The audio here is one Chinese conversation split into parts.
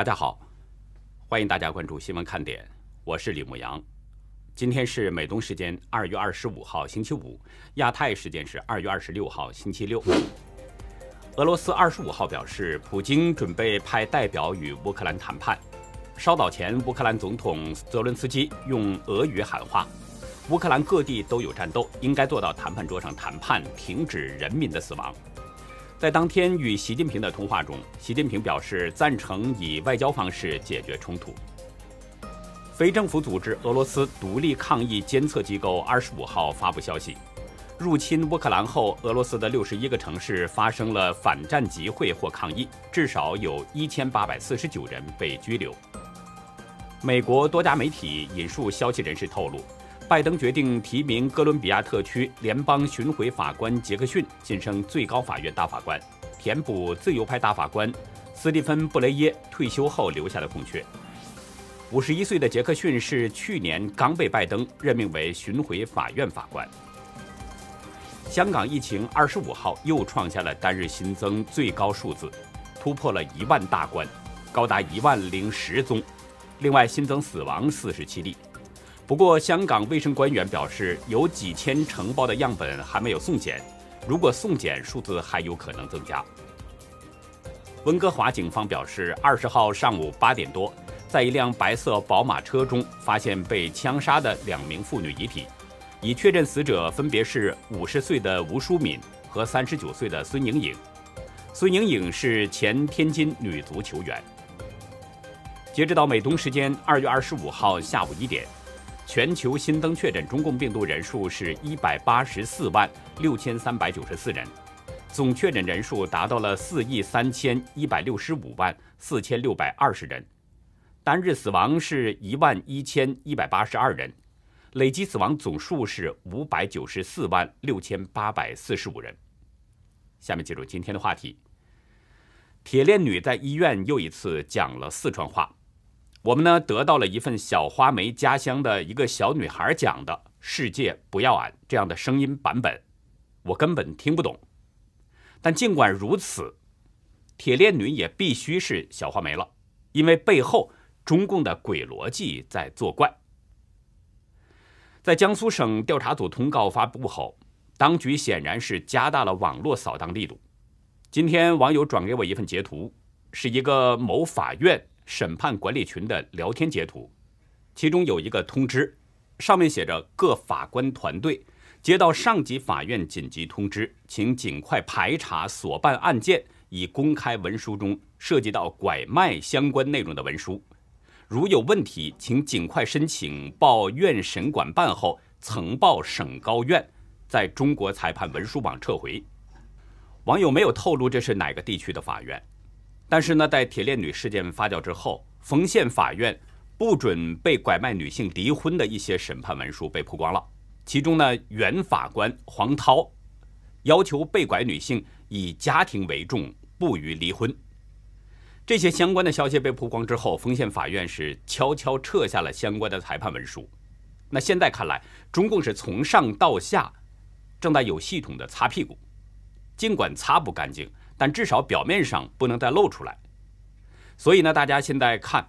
大家好，欢迎大家关注新闻看点，我是李牧阳。今天是美东时间二月二十五号星期五，亚太时间是二月二十六号星期六。俄罗斯二十五号表示，普京准备派代表与乌克兰谈判。稍早前，乌克兰总统泽伦斯基用俄语喊话：“乌克兰各地都有战斗，应该坐到谈判桌上谈判，停止人民的死亡。”在当天与习近平的通话中，习近平表示赞成以外交方式解决冲突。非政府组织俄罗斯独立抗议监测机构二十五号发布消息，入侵乌克兰后，俄罗斯的六十一个城市发生了反战集会或抗议，至少有一千八百四十九人被拘留。美国多家媒体引述消息人士透露，拜登决定提名哥伦比亚特区联邦巡回法官杰克逊晋升最高法院大法官，填补自由派大法官斯蒂芬·布雷耶退休后留下的空缺。五十一岁的杰克逊是去年刚被拜登任命为巡回法院法官。香港疫情二十五号又创下了单日新增最高数字，突破了一万大关，高达一万零十宗。另外新增死亡四十七例。不过，香港卫生官员表示，有几千承包的样本还没有送检，如果送检，数字还有可能增加。温哥华警方表示，二十号上午八点多。在一辆白色宝马车中发现被枪杀的两名妇女遗体，已确认死者分别是五十岁的吴淑敏和三十九岁的孙莹颖。孙莹颖是前天津女足球员。截止到美东时间二月二十五号下午一点，全球新增确诊中共病毒人数是一百八十四万六千三百九十四人，总确诊人数达到了四亿三千一百六十五万四千六百二十人。单日死亡是一万一千一百八十二人，累计死亡总数是五百九十四万六千八百四十五人。下面进入今天的话题。铁链女在医院又一次讲了四川话，我们呢得到了一份小花梅家乡的一个小女孩讲的“世界不要俺”这样的声音版本，我根本听不懂。但尽管如此，铁链女也必须是小花梅了，因为背后。中共的鬼逻辑在作怪。在江苏省调查组通告发布后，当局显然是加大了网络扫荡力度。今天网友转给我一份截图，是一个某法院审判管理群的聊天截图，其中有一个通知，上面写着：“各法官团队接到上级法院紧急通知，请尽快排查所办案件，已公开文书中涉及到拐卖相关内容的文书。”如有问题，请尽快申请报院审管办后曾报省高院，在中国裁判文书网撤回。网友没有透露这是哪个地区的法院，但是呢，在铁链女事件发酵之后，丰县法院不准被拐卖女性离婚的一些审判文书被曝光了。其中呢，原法官黄涛要求被拐女性以家庭为重，不予离婚。这些相关的消息被曝光之后，丰县法院是悄悄撤下了相关的裁判文书。那现在看来，中共是从上到下正在有系统的擦屁股，尽管擦不干净，但至少表面上不能再露出来。所以呢，大家现在看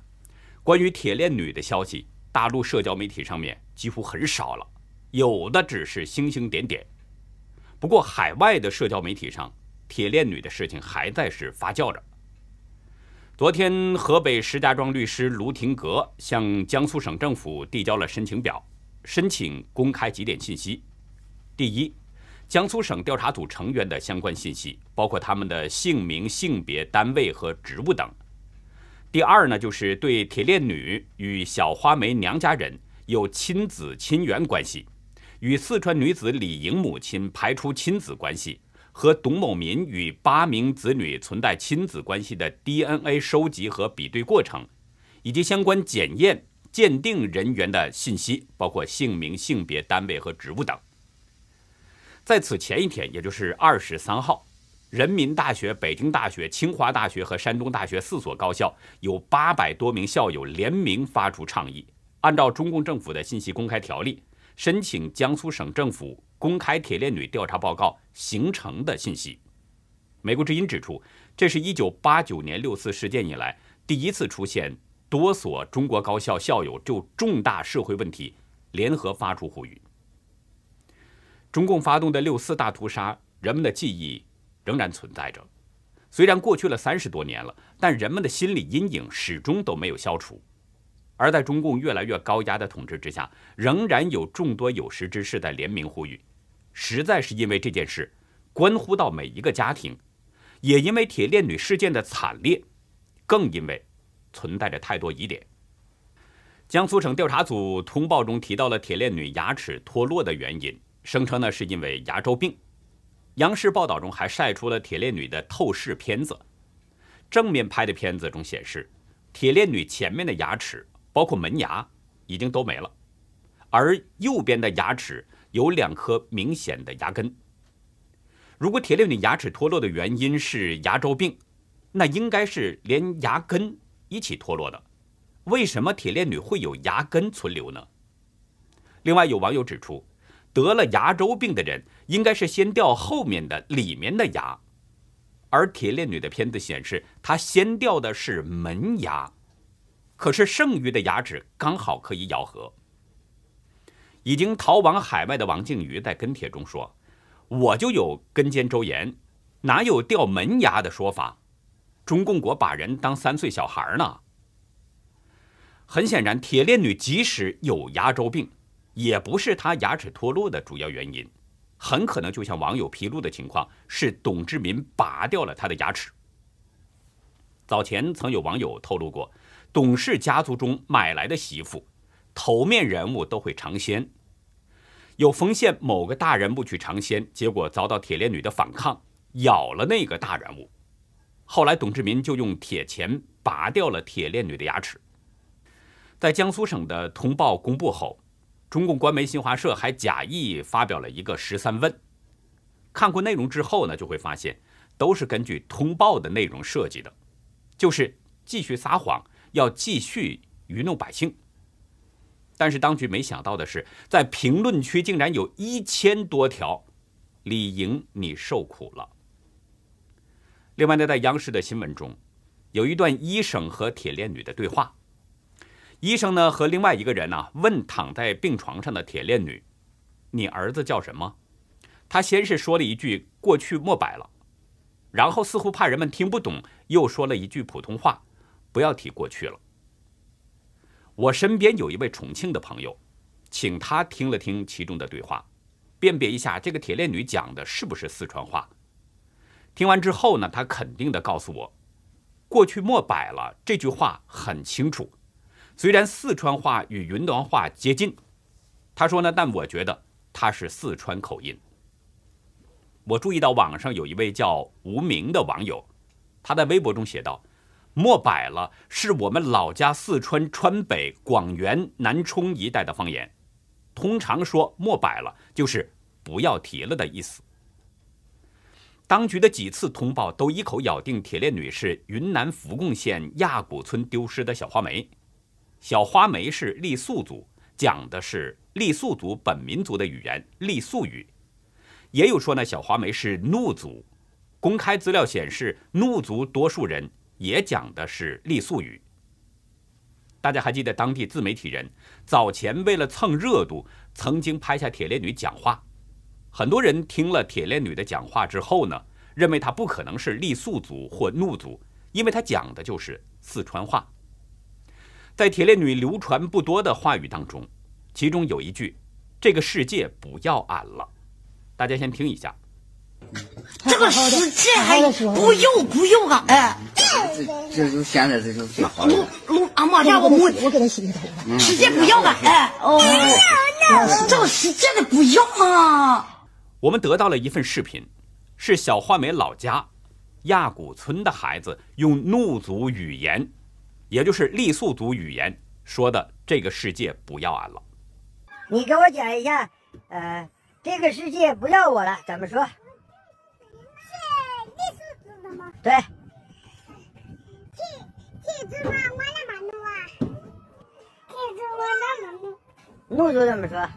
关于铁链女的消息，大陆社交媒体上面几乎很少了，有的只是星星点点。不过海外的社交媒体上，铁链女的事情还在是发酵着。昨天，河北石家庄律师卢廷格向江苏省政府递交了申请表，申请公开几点信息：第一，江苏省调查组成员的相关信息，包括他们的姓名、性别、单位和职务等；第二呢，就是对铁链女与小花梅娘家人有亲子亲缘关系，与四川女子李莹母亲排除亲子关系。和董某民与八名子女存在亲子关系的 DNA 收集和比对过程，以及相关检验鉴定人员的信息，包括姓名、性别、单位和职务等。在此前一天，也就是二十三号，人民大学、北京大学、清华大学和山东大学四所高校有八百多名校友联名发出倡议，按照中共政府的信息公开条例，申请江苏省政府。公开铁链女调查报告形成的信息。美国之音指出，这是一九八九年六四事件以来第一次出现多所中国高校校友就重大社会问题联合发出呼吁。中共发动的六四大屠杀，人们的记忆仍然存在着。虽然过去了三十多年了，但人们的心理阴影始终都没有消除。而在中共越来越高压的统治之下，仍然有众多有识之士在联名呼吁，实在是因为这件事关乎到每一个家庭，也因为铁链女事件的惨烈，更因为存在着太多疑点。江苏省调查组通报中提到了铁链女牙齿脱落的原因，声称呢是因为牙周病。央视报道中还晒出了铁链女的透视片子，正面拍的片子中显示，铁链女前面的牙齿。包括门牙已经都没了，而右边的牙齿有两颗明显的牙根。如果铁链女牙齿脱落的原因是牙周病，那应该是连牙根一起脱落的。为什么铁链女会有牙根存留呢？另外，有网友指出，得了牙周病的人应该是先掉后面的里面的牙，而铁链女的片子显示，她先掉的是门牙。可是剩余的牙齿刚好可以咬合。已经逃往海外的王靖宇在跟帖中说：“我就有根尖周炎，哪有掉门牙的说法？中共国把人当三岁小孩呢？”很显然，铁链女即使有牙周病，也不是他牙齿脱落的主要原因，很可能就像网友披露的情况，是董志民拔掉了他的牙齿。早前曾有网友透露过。董氏家族中买来的媳妇，头面人物都会尝鲜。有丰县某个大人物去尝鲜，结果遭到铁链女的反抗，咬了那个大人物。后来董志民就用铁钳拔掉了铁链女的牙齿。在江苏省的通报公布后，中共官媒新华社还假意发表了一个十三问。看过内容之后呢，就会发现都是根据通报的内容设计的，就是继续撒谎。要继续愚弄百姓，但是当局没想到的是，在评论区竟然有一千多条“李莹，你受苦了”。另外呢，在央视的新闻中，有一段医生和铁链女的对话。医生呢和另外一个人呢问躺在病床上的铁链女：“你儿子叫什么？”他先是说了一句“过去莫摆了”，然后似乎怕人们听不懂，又说了一句普通话。不要提过去了。我身边有一位重庆的朋友，请他听了听其中的对话，辨别一下这个铁链女讲的是不是四川话。听完之后呢，他肯定的告诉我：“过去莫摆了。”这句话很清楚，虽然四川话与云南话接近，他说呢，但我觉得他是四川口音。我注意到网上有一位叫无名的网友，他在微博中写道。莫摆了，是我们老家四川川北广元南充一带的方言。通常说莫摆了，就是不要提了的意思。当局的几次通报都一口咬定铁链女是云南福贡县亚古村丢失的小花梅。小花梅是傈僳族，讲的是傈僳族本民族的语言傈僳语。也有说呢，小花梅是怒族。公开资料显示，怒族多数人。也讲的是傈僳语。大家还记得当地自媒体人早前为了蹭热度，曾经拍下铁链女讲话。很多人听了铁链女的讲话之后呢，认为她不可能是傈僳族或怒族，因为她讲的就是四川话。在铁链女流传不多的话语当中，其中有一句：“这个世界不要俺了。”大家先听一下。这个世界还不要不要啊！哎。这这就现在这就最好了。我阿妈家我我我给他洗洗头发。世界不要俺，哎哦，这个世界的不要嘛。我们得到了一份视频，是小花梅老家亚古村的孩子用怒族语言，也就是傈僳族语言说的“这个世界不要俺了”。你给我讲一下，呃，这个世界不要我了，怎么说？是傈僳族的吗？对。怒族怎么说？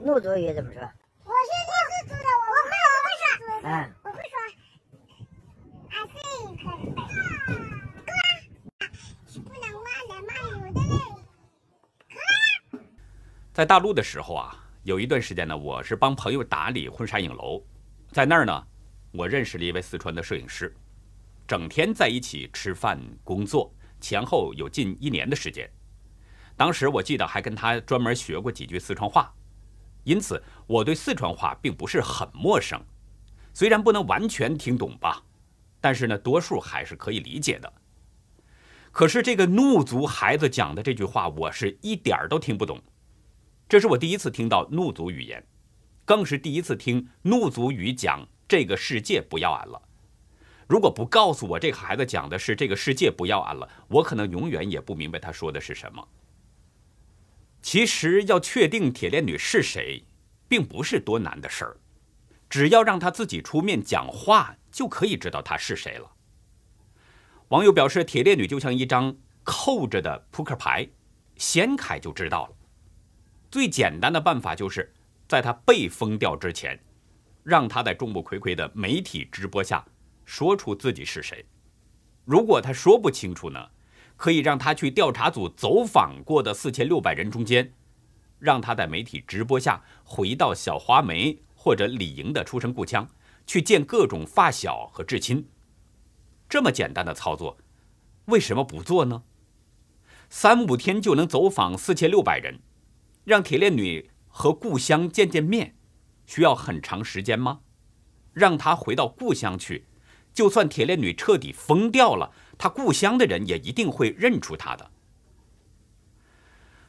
怒族语怎么说？我是傈僳族的，我会，我会说。嗯。我会说。俺是一个。在大陆的时候啊，有一段时间呢，我是帮朋友打理婚纱影楼，在那儿呢，我认识了一位四川的摄影师，整天在一起吃饭工作，前后有近一年的时间。当时我记得还跟他专门学过几句四川话，因此我对四川话并不是很陌生，虽然不能完全听懂吧，但是呢，多数还是可以理解的。可是这个怒族孩子讲的这句话，我是一点儿都听不懂。这是我第一次听到怒族语言，更是第一次听怒族语讲这个世界不要俺了。如果不告诉我这个孩子讲的是这个世界不要俺了，我可能永远也不明白他说的是什么。其实要确定铁链女是谁，并不是多难的事儿，只要让她自己出面讲话，就可以知道她是谁了。网友表示，铁链女就像一张扣着的扑克牌，掀开就知道了。最简单的办法就是，在他被封掉之前，让他在众目睽睽的媒体直播下说出自己是谁。如果他说不清楚呢，可以让他去调查组走访过的四千六百人中间，让他在媒体直播下回到小花梅或者李莹的出生故乡，去见各种发小和至亲。这么简单的操作，为什么不做呢？三五天就能走访四千六百人。让铁链女和故乡见见面，需要很长时间吗？让她回到故乡去，就算铁链女彻底疯掉了，她故乡的人也一定会认出她的。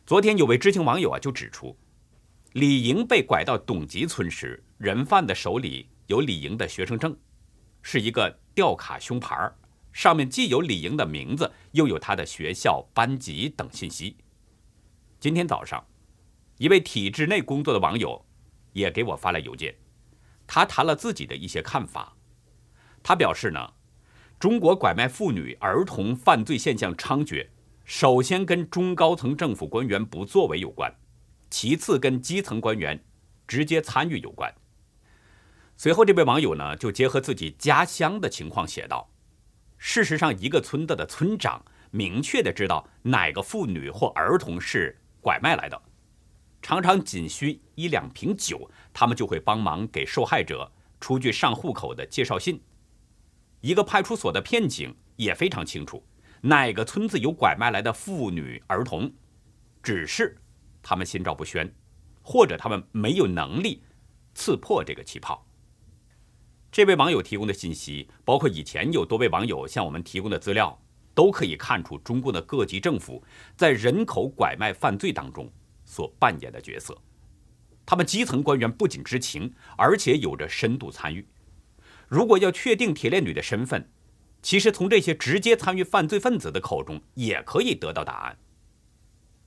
昨天有位知情网友啊，就指出，李莹被拐到董集村时，人贩的手里有李莹的学生证，是一个吊卡胸牌上面既有李莹的名字，又有她的学校、班级等信息。今天早上。一位体制内工作的网友也给我发来邮件，他谈了自己的一些看法。他表示呢，中国拐卖妇女儿童犯罪现象猖獗，首先跟中高层政府官员不作为有关，其次跟基层官员直接参与有关。随后，这位网友呢就结合自己家乡的情况写道：“事实上，一个村子的村长明确的知道哪个妇女或儿童是拐卖来的。”常常仅需一两瓶酒，他们就会帮忙给受害者出具上户口的介绍信。一个派出所的片警也非常清楚哪个村子有拐卖来的妇女儿童，只是他们心照不宣，或者他们没有能力刺破这个气泡。这位网友提供的信息，包括以前有多位网友向我们提供的资料，都可以看出中共的各级政府在人口拐卖犯罪当中。所扮演的角色，他们基层官员不仅知情，而且有着深度参与。如果要确定铁链女的身份，其实从这些直接参与犯罪分子的口中也可以得到答案。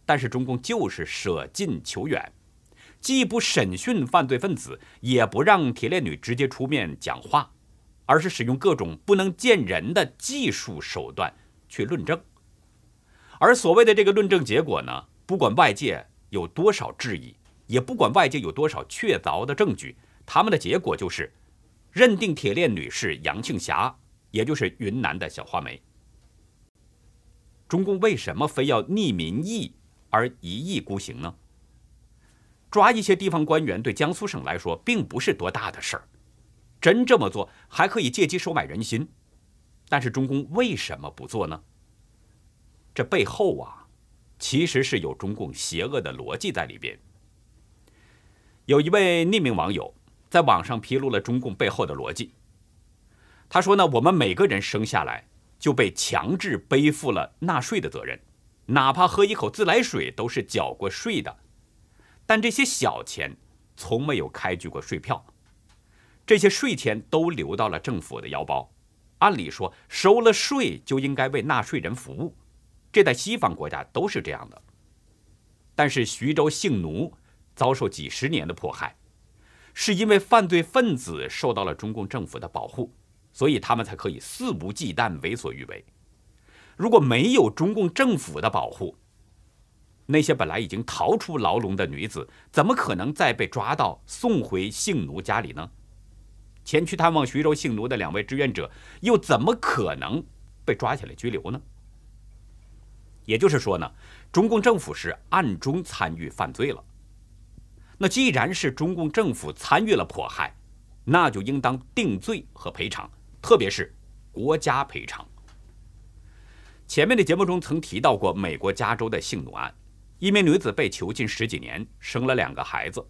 但是中共就是舍近求远，既不审讯犯罪分子，也不让铁链女直接出面讲话，而是使用各种不能见人的技术手段去论证。而所谓的这个论证结果呢，不管外界。有多少质疑，也不管外界有多少确凿的证据，他们的结果就是认定铁链女是杨庆霞，也就是云南的小花梅。中共为什么非要逆民意而一意孤行呢？抓一些地方官员对江苏省来说并不是多大的事儿，真这么做还可以借机收买人心，但是中共为什么不做呢？这背后啊。其实是有中共邪恶的逻辑在里边。有一位匿名网友在网上披露了中共背后的逻辑。他说呢，我们每个人生下来就被强制背负了纳税的责任，哪怕喝一口自来水都是缴过税的。但这些小钱从没有开具过税票，这些税钱都流到了政府的腰包。按理说，收了税就应该为纳税人服务。这在西方国家都是这样的，但是徐州性奴遭受几十年的迫害，是因为犯罪分子受到了中共政府的保护，所以他们才可以肆无忌惮、为所欲为。如果没有中共政府的保护，那些本来已经逃出牢笼的女子，怎么可能再被抓到送回性奴家里呢？前去探望徐州性奴的两位志愿者，又怎么可能被抓起来拘留呢？也就是说呢，中共政府是暗中参与犯罪了，那既然是中共政府参与了迫害，那就应当定罪和赔偿，特别是国家赔偿。前面的节目中曾提到过美国加州的性奴案，一名女子被囚禁十几年，生了两个孩子。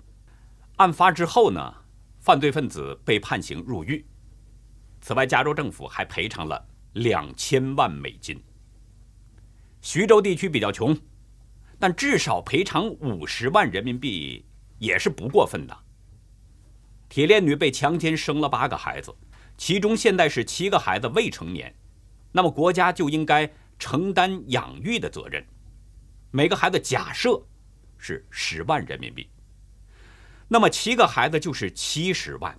案发之后呢，犯罪分子被判刑入狱。此外，加州政府还赔偿了两千万美金。徐州地区比较穷，但至少赔偿五十万人民币也是不过分的。铁链女被强奸，生了八个孩子，其中现在是七个孩子未成年，那么国家就应该承担养育的责任。每个孩子假设是十万人民币，那么七个孩子就是七十万，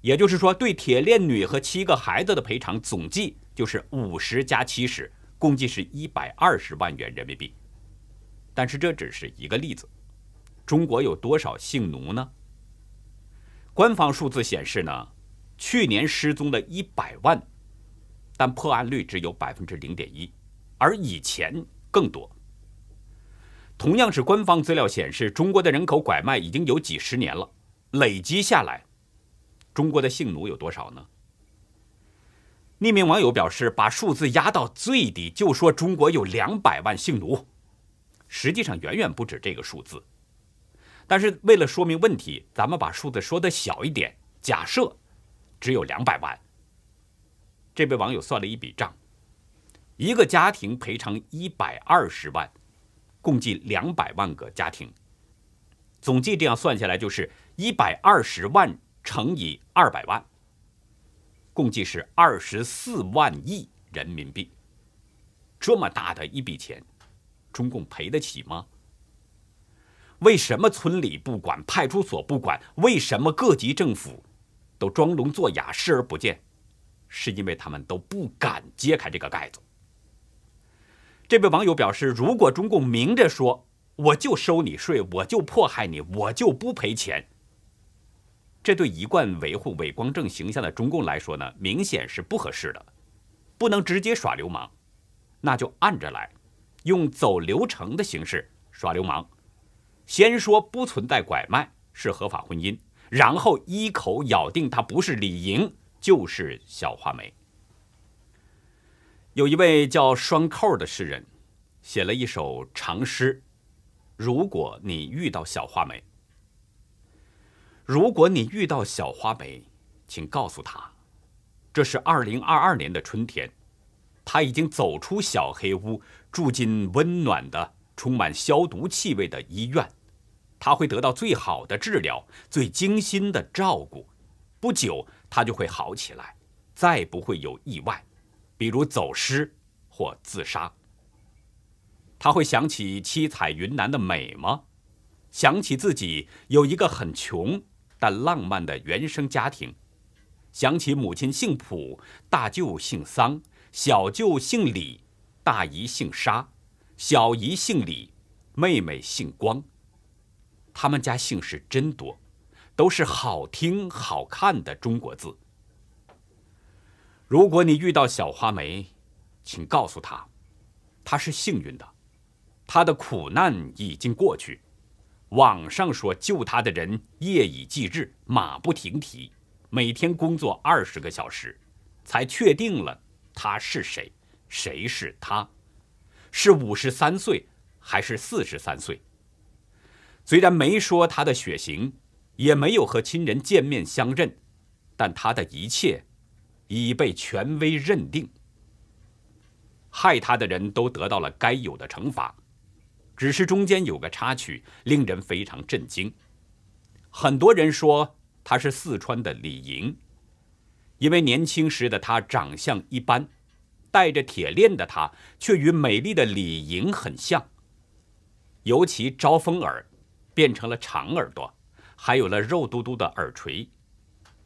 也就是说，对铁链女和七个孩子的赔偿总计就是五十加七十，共计是一百二十万元人民币。但是这只是一个例子，中国有多少性奴呢？官方数字显示呢，去年失踪了一百万，但破案率只有百分之零点一，而以前更多。同样是官方资料显示，中国的人口拐卖已经有几十年了，累积下来，中国的性奴有多少呢？匿名网友表示，把数字压到最低，就说中国有两百万性奴，实际上远远不止这个数字。但是为了说明问题，咱们把数字说的小一点，假设只有两百万。这位网友算了一笔账，一个家庭赔偿一百二十万。共计两百万个家庭，总计这样算下来就是一百二十万乘以二百万，共计是二十四万亿人民币。这么大的一笔钱，中共赔得起吗？为什么村里不管，派出所不管？为什么各级政府都装聋作哑，视而不见？是因为他们都不敢揭开这个盖子。这位网友表示：“如果中共明着说我就收你税，我就迫害你，我就不赔钱，这对一贯维护伪光正形象的中共来说呢，明显是不合适的。不能直接耍流氓，那就按着来，用走流程的形式耍流氓。先说不存在拐卖，是合法婚姻，然后一口咬定他不是李莹就是小花梅。”有一位叫双扣的诗人，写了一首长诗。如果你遇到小花梅，如果你遇到小花梅，请告诉她，这是二零二二年的春天，她已经走出小黑屋，住进温暖的、充满消毒气味的医院，她会得到最好的治疗、最精心的照顾，不久她就会好起来，再不会有意外。比如走失或自杀，他会想起七彩云南的美吗？想起自己有一个很穷但浪漫的原生家庭，想起母亲姓卜，大舅姓桑，小舅姓李，大姨姓沙，小姨姓李，妹妹姓光。他们家姓氏真多，都是好听好看的中国字。如果你遇到小花梅，请告诉她，她是幸运的，她的苦难已经过去。网上说救他的人夜以继日，马不停蹄，每天工作二十个小时，才确定了他是谁，谁是他，是五十三岁还是四十三岁？虽然没说他的血型，也没有和亲人见面相认，但他的一切。已被权威认定，害他的人都得到了该有的惩罚，只是中间有个插曲，令人非常震惊。很多人说他是四川的李莹，因为年轻时的他长相一般，戴着铁链的他却与美丽的李莹很像，尤其招风耳变成了长耳朵，还有了肉嘟嘟的耳垂。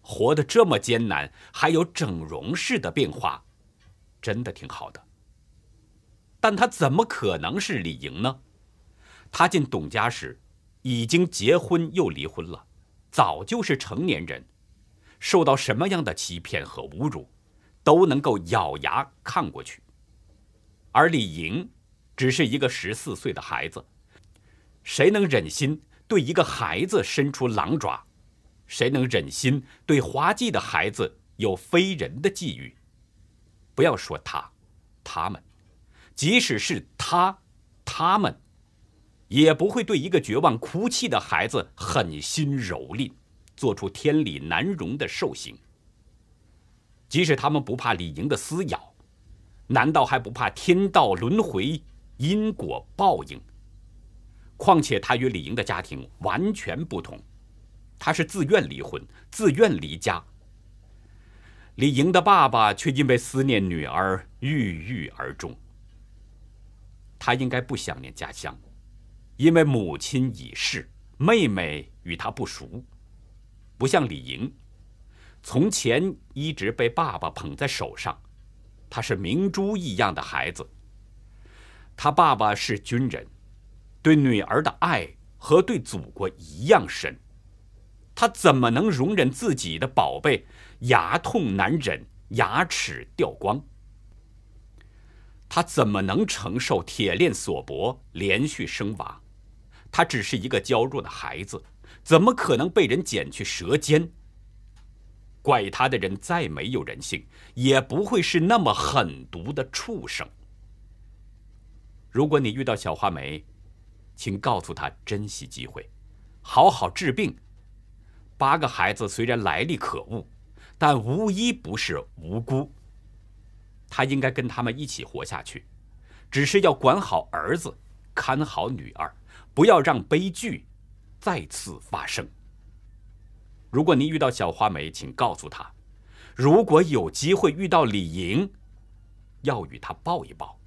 活得这么艰难，还有整容式的变化，真的挺好的。但他怎么可能是李莹呢？他进董家时，已经结婚又离婚了，早就是成年人，受到什么样的欺骗和侮辱，都能够咬牙看过去。而李莹只是一个十四岁的孩子，谁能忍心？对一个孩子伸出狼爪？谁能忍心对滑稽的孩子有非人的际遇？不要说他，他们，即使是他，他们，也不会对一个绝望哭泣的孩子狠心蹂躏，做出天理难容的兽刑。即使他们不怕李莹的撕咬，难道还不怕天道轮回、因果报应？况且他与李莹的家庭完全不同，他是自愿离婚、自愿离家。李莹的爸爸却因为思念女儿郁郁而终。他应该不想念家乡，因为母亲已逝，妹妹与他不熟，不像李莹。从前一直被爸爸捧在手上，他是明珠一样的孩子。他爸爸是军人，对女儿的爱和对祖国一样深。他怎么能容忍自己的宝贝牙痛难忍、牙齿掉光？他怎么能承受铁链锁脖、连续生娃？他只是一个娇弱的孩子，怎么可能被人剪去舌尖？怪他的人再没有人性，也不会是那么狠毒的畜生。如果你遇到小花梅，请告诉她珍惜机会，好好治病。八个孩子虽然来历可恶，但无一不是无辜。他应该跟他们一起活下去，只是要管好儿子，看好女儿，不要让悲剧再次发生。如果你遇到小花梅，请告诉她，如果有机会遇到李莹，要与她抱一抱。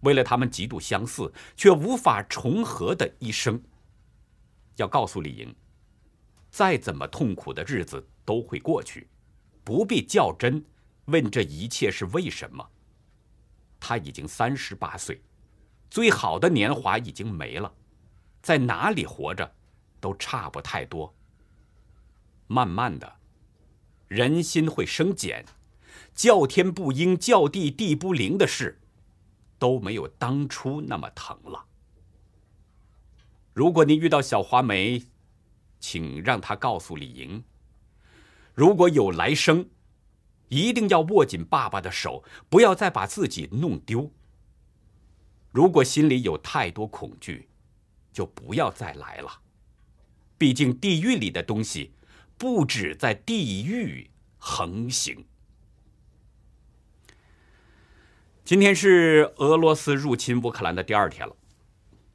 为了他们极度相似却无法重合的一生，要告诉李莹，再怎么痛苦的日子都会过去，不必较真，问这一切是为什么。他已经三十八岁，最好的年华已经没了，在哪里活着，都差不太多。慢慢的，人心会生茧，叫天不应，叫地地不灵的事，都没有当初那么疼了。如果你遇到小花梅，请让她告诉李莹，如果有来生，一定要握紧爸爸的手，不要再把自己弄丢。如果心里有太多恐惧，就不要再来了。毕竟地狱里的东西。不止在地狱横行。今天是俄罗斯入侵乌克兰的第二天了，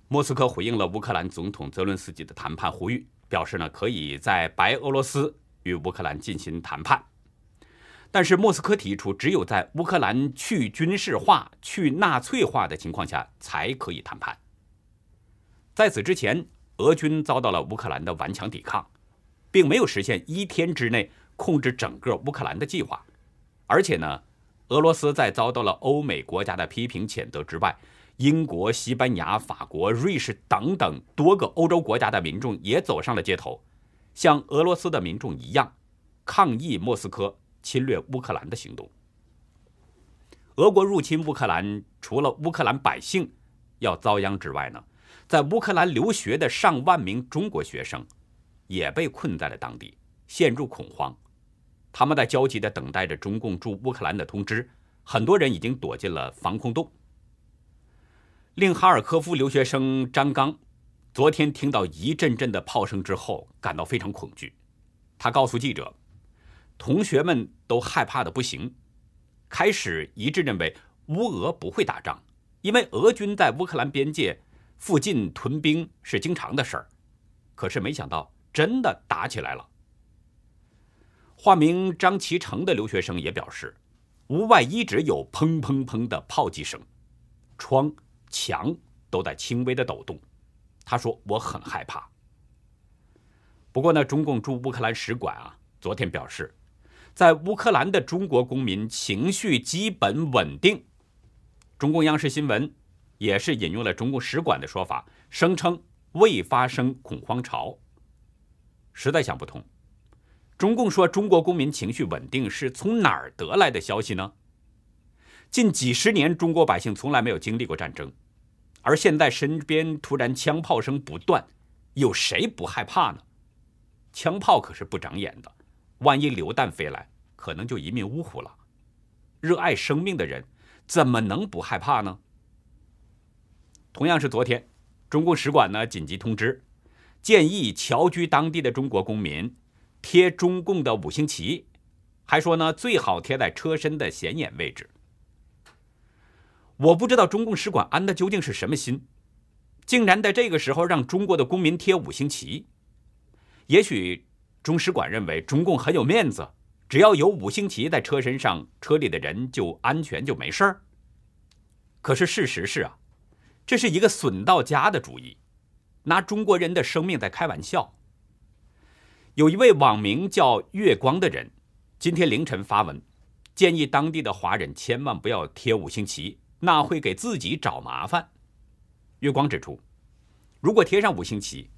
莫斯科回应了乌克兰总统泽伦斯基的谈判呼吁，表示呢可以在白俄罗斯与乌克兰进行谈判，但是莫斯科提出，只有在乌克兰去军事化、去纳粹化的情况下才可以谈判。在此之前，俄军遭到了乌克兰的顽强抵抗。并没有实现一天之内控制整个乌克兰的计划，而且呢，俄罗斯在遭到了欧美国家的批评谴责之外，英国、西班牙、法国、瑞士等等多个欧洲国家的民众也走上了街头，像俄罗斯的民众一样抗议莫斯科侵略乌克兰的行动。俄国入侵乌克兰，除了乌克兰百姓要遭殃之外呢，在乌克兰留学的上万名中国学生。也被困在了当地，陷入恐慌。他们在焦急地等待着中共驻乌克兰的通知，很多人已经躲进了防空洞。令哈尔科夫留学生张刚，昨天听到一阵阵的炮声之后，感到非常恐惧。他告诉记者，同学们都害怕的不行，开始一致认为乌俄不会打仗，因为俄军在乌克兰边界附近屯兵是经常的事儿。可是没想到。真的打起来了。化名张其成的留学生也表示，屋外一直有砰砰砰的炮击声，窗墙都在轻微的抖动。他说：“我很害怕。”不过呢，中共驻乌克兰使馆啊，昨天表示，在乌克兰的中国公民情绪基本稳定。中共央视新闻也是引用了中共使馆的说法，声称未发生恐慌潮。实在想不通，中共说中国公民情绪稳定是从哪儿得来的消息呢？近几十年，中国百姓从来没有经历过战争，而现在身边突然枪炮声不断，有谁不害怕呢？枪炮可是不长眼的，万一榴弹飞来，可能就一命呜呼了。热爱生命的人怎么能不害怕呢？同样是昨天，中共使馆呢紧急通知，建议侨居当地的中国公民贴中共的五星旗，还说呢最好贴在车身的显眼位置。我不知道中共使馆安的究竟是什么心，竟然在这个时候让中国的公民贴五星旗。也许中使馆认为中共很有面子，只要有五星旗在车身上，车里的人就安全就没事儿。可是事实是啊。这是一个损到家的主意，拿中国人的生命在开玩笑。有一位网名叫“月光”的人，今天凌晨发文，建议当地的华人千万不要贴五星旗，那会给自己找麻烦。月光指出，如果贴上五星旗，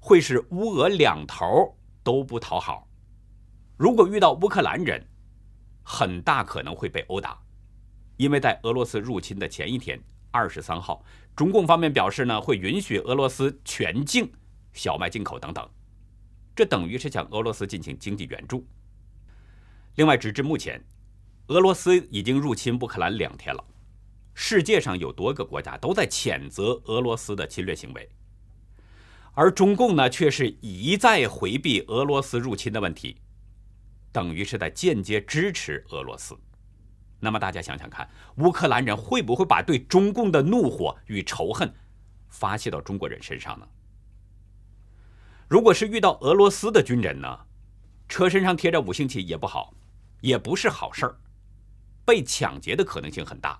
会是乌俄两头都不讨好。如果遇到乌克兰人，很大可能会被殴打，因为在俄罗斯入侵的前一天，二十三号。中共方面表示呢，会允许俄罗斯全境小麦进口等等，这等于是向俄罗斯进行经济援助。另外，直至目前，俄罗斯已经入侵乌克兰两天了，世界上有多个国家都在谴责俄罗斯的侵略行为，而中共呢，却是一再回避俄罗斯入侵的问题，等于是在间接支持俄罗斯。那么大家想想看，乌克兰人会不会把对中共的怒火与仇恨发泄到中国人身上呢？如果是遇到俄罗斯的军人呢，车身上贴着五星旗也不好，也不是好事儿，被抢劫的可能性很大。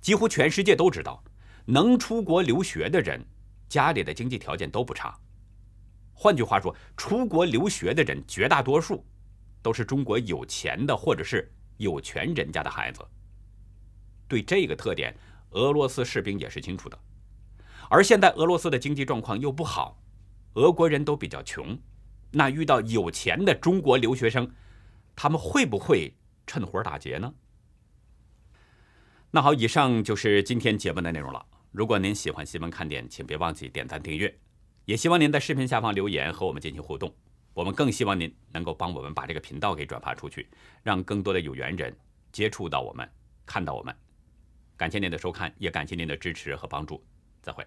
几乎全世界都知道，能出国留学的人家里的经济条件都不差。换句话说，出国留学的人绝大多数都是中国有钱的，或者是。有权人家的孩子，对这个特点，俄罗斯士兵也是清楚的。而现在俄罗斯的经济状况又不好，俄国人都比较穷，那遇到有钱的中国留学生，他们会不会趁火打劫呢？那好，以上就是今天节目的内容了。如果您喜欢新闻看点，请别忘记点赞订阅，也希望您在视频下方留言和我们进行互动。我们更希望您能够帮我们把这个频道给转发出去，让更多的有缘人接触到我们，看到我们。感谢您的收看，也感谢您的支持和帮助。再会。